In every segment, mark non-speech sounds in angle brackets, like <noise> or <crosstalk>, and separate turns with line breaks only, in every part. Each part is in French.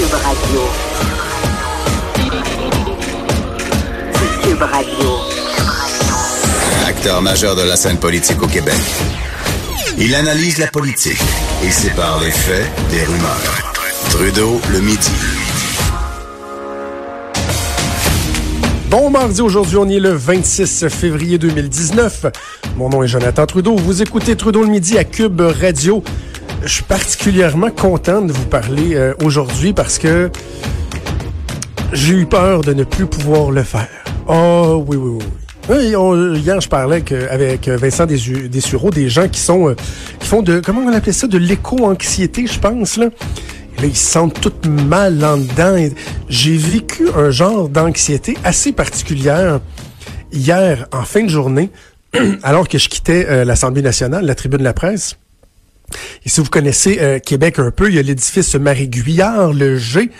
Cube Radio. Cube Radio.
Acteur majeur de la scène politique au Québec. Il analyse la politique et sépare les faits des rumeurs. Trudeau le midi.
Bon mardi, aujourd'hui on est le 26 février 2019. Mon nom est Jonathan Trudeau. Vous écoutez Trudeau le midi à Cube Radio. Je suis particulièrement content de vous parler euh, aujourd'hui parce que j'ai eu peur de ne plus pouvoir le faire. Oh oui, oui, oui. Oui, hier, je parlais avec, Vincent Dessureau, des gens qui sont euh, qui font de comment on appelait ça, de l'éco-anxiété, je pense là. Là, ils se sentent tout mal en dedans. J'ai vécu un genre d'anxiété assez particulière hier en fin de journée, <clears throat> alors que je quittais euh, l'Assemblée nationale, la tribune de la presse. Et si vous connaissez euh, Québec un peu, il y a l'édifice Marie-Guillard, le G,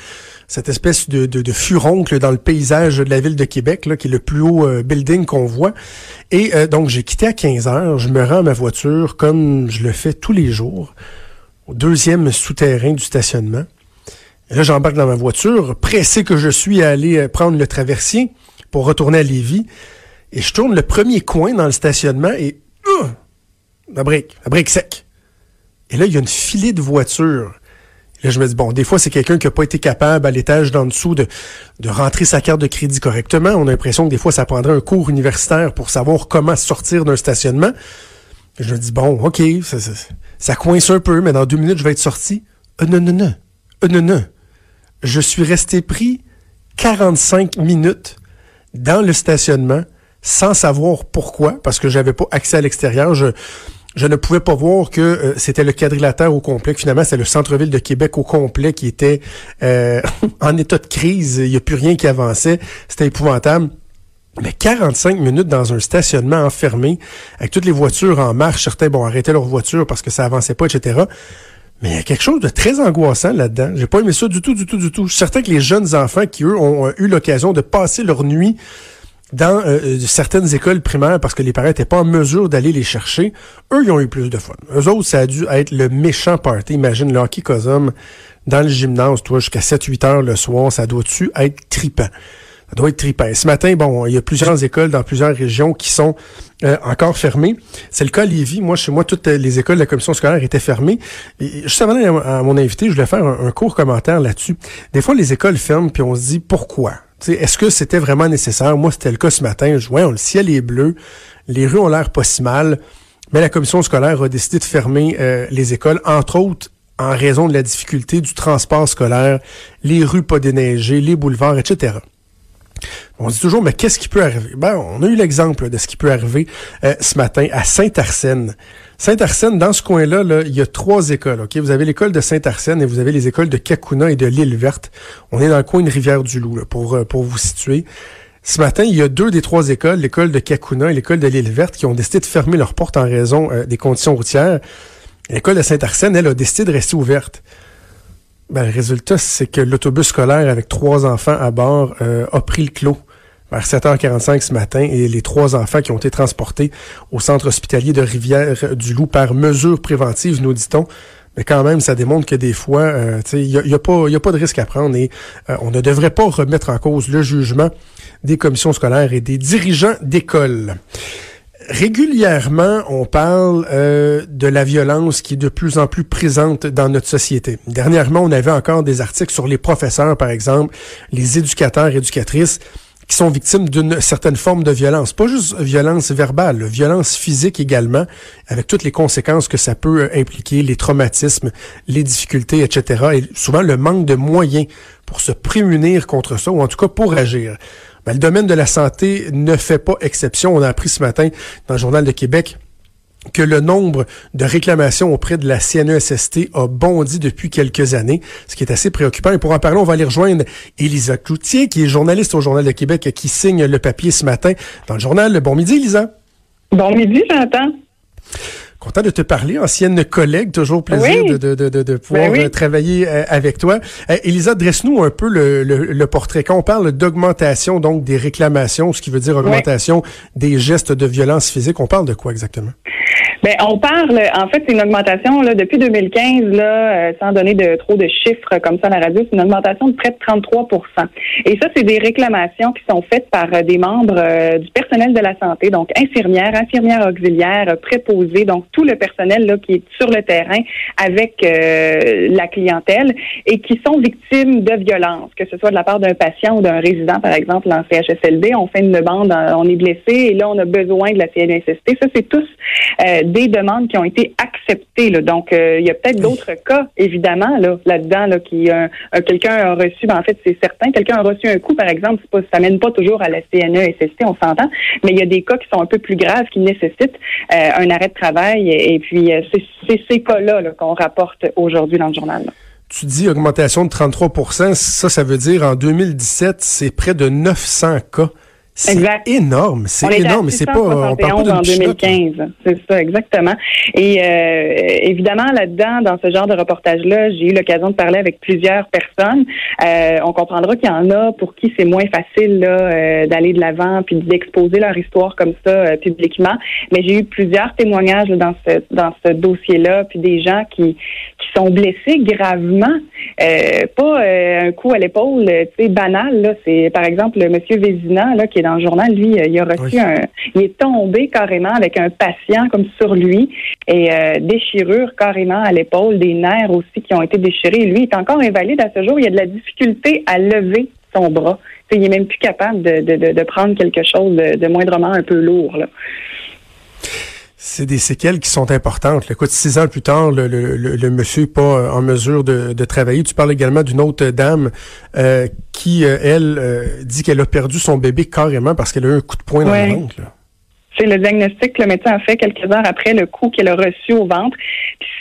cette espèce de, furoncle dans le paysage de la ville de Québec, là, qui est le plus haut euh, building qu'on voit. Et euh, donc, j'ai quitté à 15 heures. Je me rends à ma voiture comme je le fais tous les jours, au deuxième souterrain du stationnement. Et là, j'embarque dans ma voiture, pressé que je suis à aller prendre le traversier pour retourner à Lévis. Et je tourne le premier coin dans le stationnement et... la brique, la brique sec. Et là, il y a une filée de voitures. Et là, je me dis, bon, des fois, c'est quelqu'un qui n'a pas été capable à l'étage d'en dessous de, de rentrer sa carte de crédit correctement. On a l'impression que des fois, ça prendrait un cours universitaire pour savoir comment sortir d'un stationnement. Je me dis, bon, OK, ça, ça, ça coince un peu, mais dans deux minutes, je vais être sorti. Euh, non, non, non. Euh, non, non. Je suis resté pris 45 minutes dans le stationnement sans savoir pourquoi, parce que j'avais pas accès à l'extérieur. Je, je ne pouvais pas voir que euh, c'était le quadrilatère au complet. que Finalement, c'est le centre-ville de Québec au complet qui était euh, <laughs> en état de crise. Il n'y a plus rien qui avançait. C'était épouvantable. Mais 45 minutes dans un stationnement enfermé, avec toutes les voitures en marche, certains bon arrêtaient leur voiture parce que ça avançait pas, etc. Mais il y a quelque chose de très angoissant là-dedans. J'ai pas aimé ça du tout, du tout, du tout. Je suis certain que les jeunes enfants qui, eux, ont eu l'occasion de passer leur nuit dans euh, certaines écoles primaires parce que les parents n'étaient pas en mesure d'aller les chercher, eux, ils ont eu plus de fun. Eux autres, ça a dû être le méchant party. Imagine le hockey dans le gymnase, toi, jusqu'à 7-8 heures le soir, ça doit-tu être tripant? Ça doit être trippant. Ce matin, bon, il y a plusieurs écoles dans plusieurs régions qui sont euh, encore fermées. C'est le cas à. Moi, chez moi, toutes les écoles de la commission scolaire étaient fermées. Et juste avant à mon invité, je voulais faire un, un court commentaire là-dessus. Des fois, les écoles ferment, puis on se dit pourquoi? Est-ce que c'était vraiment nécessaire? Moi, c'était le cas ce matin. Je le ciel est bleu, les rues ont l'air pas si mal, mais la commission scolaire a décidé de fermer euh, les écoles, entre autres en raison de la difficulté du transport scolaire, les rues pas déneigées, les boulevards, etc. On dit toujours, mais qu'est-ce qui peut arriver? Ben, on a eu l'exemple de ce qui peut arriver euh, ce matin à Saint-Arsène. Saint-Arsène, dans ce coin-là, là, il y a trois écoles. Ok, Vous avez l'école de Saint-Arsène et vous avez les écoles de Kakuna et de l'île verte. On est dans le coin de Rivière-du-Loup, pour, euh, pour vous situer. Ce matin, il y a deux des trois écoles, l'école de Kakuna et l'école de l'île verte, qui ont décidé de fermer leurs portes en raison euh, des conditions routières. L'école de Saint-Arsène, elle, a décidé de rester ouverte. Ben, le résultat, c'est que l'autobus scolaire avec trois enfants à bord euh, a pris le clos vers 7h45 ce matin et les trois enfants qui ont été transportés au centre hospitalier de Rivière-du-Loup par mesure préventive, nous dit-on. Mais quand même, ça démontre que des fois, euh, il n'y a, y a pas y a pas de risque à prendre et euh, on ne devrait pas remettre en cause le jugement des commissions scolaires et des dirigeants d'école. Régulièrement, on parle euh, de la violence qui est de plus en plus présente dans notre société. Dernièrement, on avait encore des articles sur les professeurs, par exemple, les éducateurs, éducatrices, qui sont victimes d'une certaine forme de violence. Pas juste violence verbale, violence physique également, avec toutes les conséquences que ça peut euh, impliquer, les traumatismes, les difficultés, etc. Et souvent le manque de moyens pour se prémunir contre ça, ou en tout cas pour agir. Ben, le domaine de la santé ne fait pas exception. On a appris ce matin dans le Journal de Québec que le nombre de réclamations auprès de la CNESST a bondi depuis quelques années, ce qui est assez préoccupant. Et pour en parler, on va aller rejoindre Elisa Cloutier, qui est journaliste au Journal de Québec, qui signe le papier ce matin dans le journal. Bon midi, Elisa.
Bon midi, Jonathan.
Content de te parler, ancienne collègue, toujours plaisir de, de, de, de, pouvoir ben travailler euh, avec toi. Euh, Elisa, dresse-nous un peu le, le, portrait. Quand on parle d'augmentation donc des réclamations, ce qui veut dire augmentation des gestes de violence physique, on parle de quoi exactement?
Ben, on parle, en fait, c'est une augmentation là, depuis 2015, là, euh, sans donner de trop de chiffres comme ça à la radio, c'est une augmentation de près de 33 Et ça, c'est des réclamations qui sont faites par des membres du personnel de la santé, donc infirmières, infirmières auxiliaires, préposés, donc tout le personnel là, qui est sur le terrain avec euh, la clientèle et qui sont victimes de violences, que ce soit de la part d'un patient ou d'un résident, par exemple, en CHSLD. On fait une demande, on est blessé et là, on a besoin de la CNSST. Ça, c'est tous euh, des demandes qui ont été acceptées. Là. Donc, euh, il y a peut-être d'autres cas, évidemment, là, là-dedans, là, qui quelqu'un a reçu, ben, en fait, c'est certain, quelqu'un a reçu un coup, par exemple, pas, ça mène pas toujours à la CNESST, on s'entend, mais il y a des cas qui sont un peu plus graves, qui nécessitent un arrêt de travail et, puis, euh, c'est ces cas-là qu'on rapporte aujourd'hui dans le journal.
Tu dis augmentation de 33% ça, ça veut dire en 2017, c'est près de 900 cas c'est énorme, c'est énorme, c'est pas
on parle pas en 2015, c'est ça exactement. Et euh, évidemment là-dedans dans ce genre de reportage là, j'ai eu l'occasion de parler avec plusieurs personnes. Euh, on comprendra qu'il y en a pour qui c'est moins facile là euh, d'aller de l'avant puis d'exposer leur histoire comme ça publiquement, mais j'ai eu plusieurs témoignages dans ce dans ce dossier-là puis des gens qui qui sont blessés gravement, pas un coup à l'épaule, tu sais banal là, c'est par exemple le monsieur Vézina là qui est dans le journal, lui, euh, il a reçu un. Il est tombé carrément avec un patient comme sur lui et euh, déchirure carrément à l'épaule, des nerfs aussi qui ont été déchirés. Lui, il est encore invalide à ce jour. Il a de la difficulté à lever son bras. il est même plus capable de, prendre quelque chose de, moindrement un peu lourd.
C'est des séquelles qui sont importantes. Écoute, six ans plus tard, le, le, monsieur n'est pas euh, en mesure de, travailler. Tu parles également d'une autre dame euh, qui, euh, elle, dit qu'elle a perdu son bébé carrément parce qu'elle a eu un coup de poing dans le ventre.
C'est le diagnostic que le médecin a fait quelques heures après le coup qu'elle a reçu au ventre.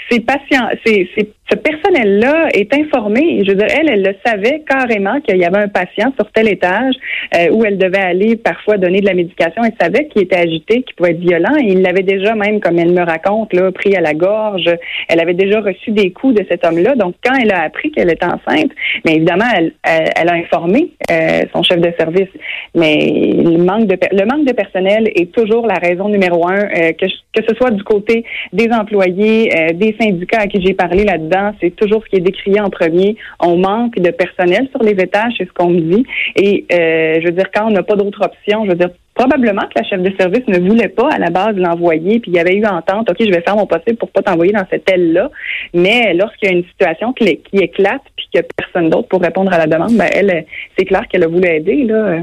Ces patients, c'est ce personnel-là est informé. Je veux dire, elle, elle le savait carrément qu'il y avait un patient sur tel étage euh, où elle devait aller parfois donner de la médication. Elle savait qu'il était agité, qu'il pouvait être violent. Il l'avait déjà même, comme elle me raconte, là, pris à la gorge. Elle avait déjà reçu des coups de cet homme-là. Donc, quand elle a appris qu'elle était enceinte, mais évidemment, elle, elle, a informé euh, son chef de service. Mais le manque de le manque de personnel est toujours la raison numéro un, euh, que, que ce soit du côté des employés, des syndicats à qui j'ai parlé là-dedans c'est toujours ce qui est décrié en premier. On manque de personnel sur les étages, c'est ce qu'on me dit. Et euh, je veux dire, quand on n'a pas d'autre option, je veux dire, probablement que la chef de service ne voulait pas à la base l'envoyer, puis il y avait eu entente, OK, je vais faire mon possible pour pas t'envoyer dans cette aile-là. Mais lorsqu'il y a une situation qui, éclate, puis qu'il personne d'autre pour répondre à la demande, ben elle, c'est clair qu'elle a voulu aider, là.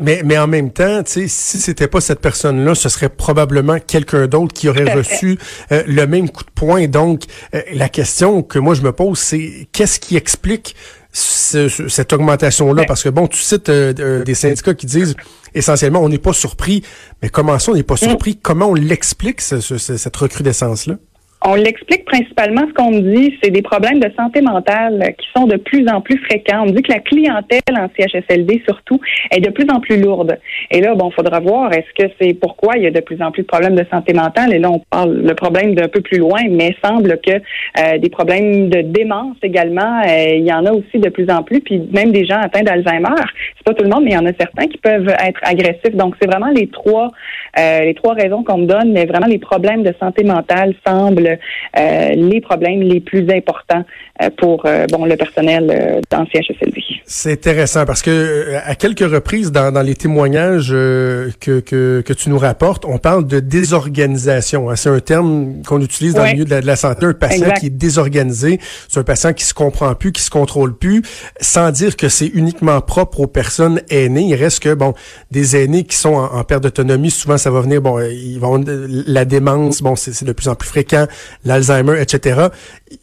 Mais, mais en même temps, tu sais, si c'était pas cette personne-là, ce serait probablement quelqu'un d'autre qui aurait reçu euh, le même coup de poing. Donc, euh, la question que moi je me pose, c'est qu'est-ce qui explique cette augmentation-là? Parce que bon, tu cites euh, des syndicats qui disent essentiellement on n'est pas surpris, mais comment ça on n'est pas mm. surpris? Comment on l'explique cette recrudescence-là?
On l'explique principalement, ce qu'on me dit, c'est des problèmes de santé mentale qui sont de plus en plus fréquents. On me dit que la clientèle en CHSLD, surtout, est de plus en plus lourde. Et là, bon, faudra voir, est-ce que c'est pourquoi il y a de plus en plus de problèmes de santé mentale? Et là, on parle le problème d'un peu plus loin, mais semble que euh, des problèmes de démence également, euh, il y en a aussi de plus en plus, puis même des gens atteints d'Alzheimer. C'est pas tout le monde, mais il y en a certains qui peuvent être agressifs. Donc, c'est vraiment les trois, euh, les trois raisons qu'on me donne, mais vraiment les problèmes de santé mentale semblent euh, les problèmes les plus importants euh, pour euh, bon le personnel dans CHSLD.
C'est intéressant parce que à quelques reprises dans, dans les témoignages que, que, que tu nous rapportes, on parle de désorganisation. Hein. C'est un terme qu'on utilise dans le milieu de la, santé. Un patient qui est désorganisé, c'est un patient qui se comprend plus, qui se contrôle plus, sans dire que c'est uniquement propre aux personnes aînées. Il reste que bon des aînés qui sont en, perte d'autonomie, souvent ça va venir bon ils vont la démence, bon c'est de plus en plus fréquent l'Alzheimer, etc.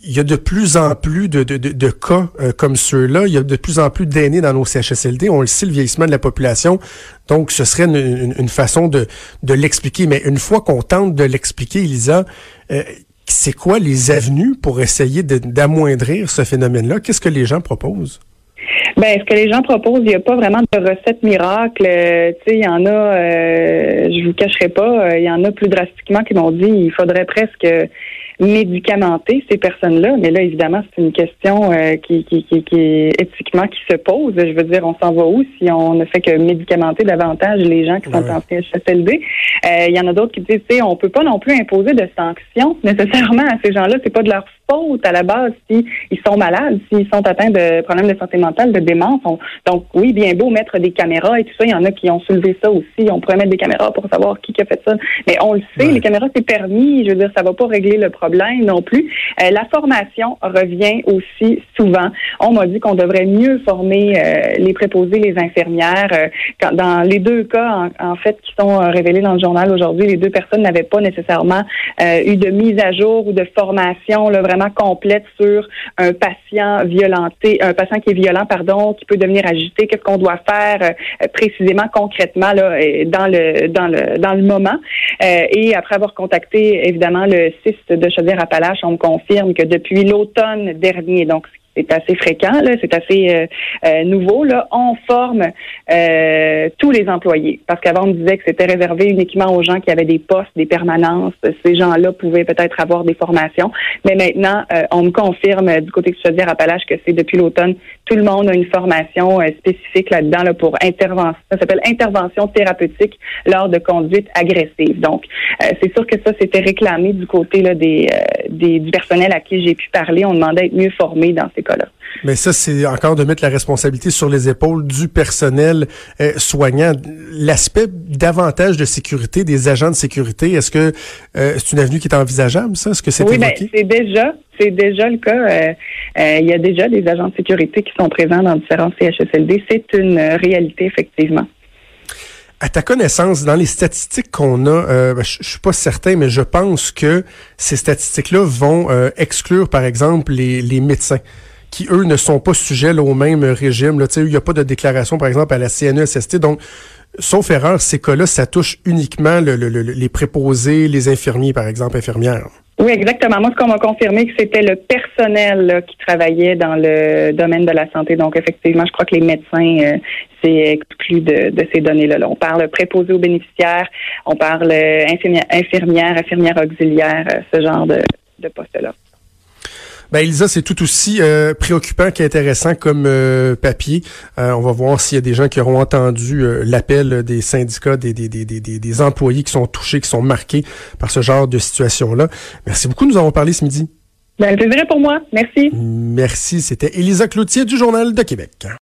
Il y a de plus en plus de, de, de, cas euh, comme ceux-là. Il y a de plus en plus plus d'aînés dans nos CHSLD. On le sait, le vieillissement de la population. Donc, ce serait une, façon de, l'expliquer. Mais une fois qu'on tente de l'expliquer, Elisa, euh, c'est quoi les avenues pour essayer d'amoindrir ce phénomène-là? Qu'est-ce que les gens proposent?
Ben, ce que les gens proposent, il n'y a pas vraiment de recette miracle. Euh, tu sais, il y en a, euh, je vous cacherai pas, euh, il y en a plus drastiquement qui m'ont dit il faudrait presque médicamenter ces personnes-là. Mais là, évidemment, c'est une question euh, qui, qui, qui, qui, est éthiquement qui se pose. Je veux dire, on s'en va où si on ne fait que médicamenter davantage les gens qui sont en CHSLD? Euh, il y en a d'autres qui disent, on peut pas non plus imposer de sanctions <laughs> nécessairement à ces gens-là. C'est pas de leur faute à la base s'ils sont malades, s'ils sont atteints de problèmes de santé mentale, de démence. donc, oui, bien beau mettre des caméras et tout ça. Il y en a qui ont soulevé ça aussi. On pourrait mettre des caméras pour savoir qui a fait ça. Mais on le sait, les caméras, c'est permis. Je veux dire, ça va pas régler le problème non plus. Euh, la formation revient aussi souvent. On m'a dit qu'on devrait mieux former euh, les préposés, les infirmières. Euh, dans les deux cas, en, fait, qui sont révélés dans le journal aujourd'hui, les deux personnes n'avaient pas nécessairement eu de mise à jour ou de formation là, vraiment complète sur un patient violenté, un patient qui est violent, pardon, qui peut devenir agité. Qu'est-ce qu'on doit faire précisément, concrètement là, dans le dans le dans le moment? et après avoir contacté évidemment le CIS de Chaudière-Appalaches, on me confirme que depuis l'automne dernier, donc c'est assez fréquent, là, c'est assez euh, euh, nouveau. Là, on forme euh, tous les employés parce qu'avant on disait que c'était réservé uniquement aux gens qui avaient des postes, des permanences. Ces gens-là pouvaient peut-être avoir des formations, mais maintenant on me confirme du côté de Chaudière-Appalaches que c'est depuis l'automne tout le monde a une formation spécifique là-dedans là, pour intervention. Ça s'appelle intervention thérapeutique lors de conduite agressive. Donc c'est sûr que ça c'était réclamé du côté là, des, du personnel à qui j'ai pu parler. On demandait d'être mieux formé dans ces
mais ça, c'est encore de mettre la responsabilité sur les épaules du personnel euh, soignant. L'aspect davantage de sécurité des agents de sécurité, est-ce que euh, c'est une avenue qui est envisageable, ça? Est-ce que c'est
oui, ben, c'est déjà, c'est déjà le cas. Euh, il y a déjà des agents de sécurité qui sont présents dans différents CHSLD. C'est une réalité, effectivement.
À ta connaissance, dans les statistiques qu'on a, ben, je, suis pas certain, mais je pense que ces statistiques-là vont exclure, par exemple, les, les médecins qui, eux, ne sont pas sujets au même régime. Il n'y a pas de déclaration, par exemple, à la CNESST. Donc, sauf erreur, ces cas-là, ça touche uniquement les préposés, les infirmiers, par exemple, infirmières.
Oui, exactement. Moi, ce qu'on m'a confirmé, que c'était le personnel qui travaillait dans le domaine de la santé. Donc, effectivement, je crois que les médecins, euh, c'est exclu de, ces données-là. On parle préposé aux bénéficiaires, on parle euh, infirmière, infirmière, infirmière auxiliaire, euh, ce genre de, de poste-là.
Ben Elisa, c'est tout aussi euh, préoccupant qu'intéressant comme euh, papier. Euh, on va voir s'il y a des gens qui auront entendu l'appel des syndicats, des, des, des, des, des employés qui sont touchés, qui sont marqués par ce genre de situation-là. Merci beaucoup, nous avons parlé ce midi.
Ben, plaisir pour moi. Merci.
Merci. C'était Elisa Cloutier du Journal de Québec.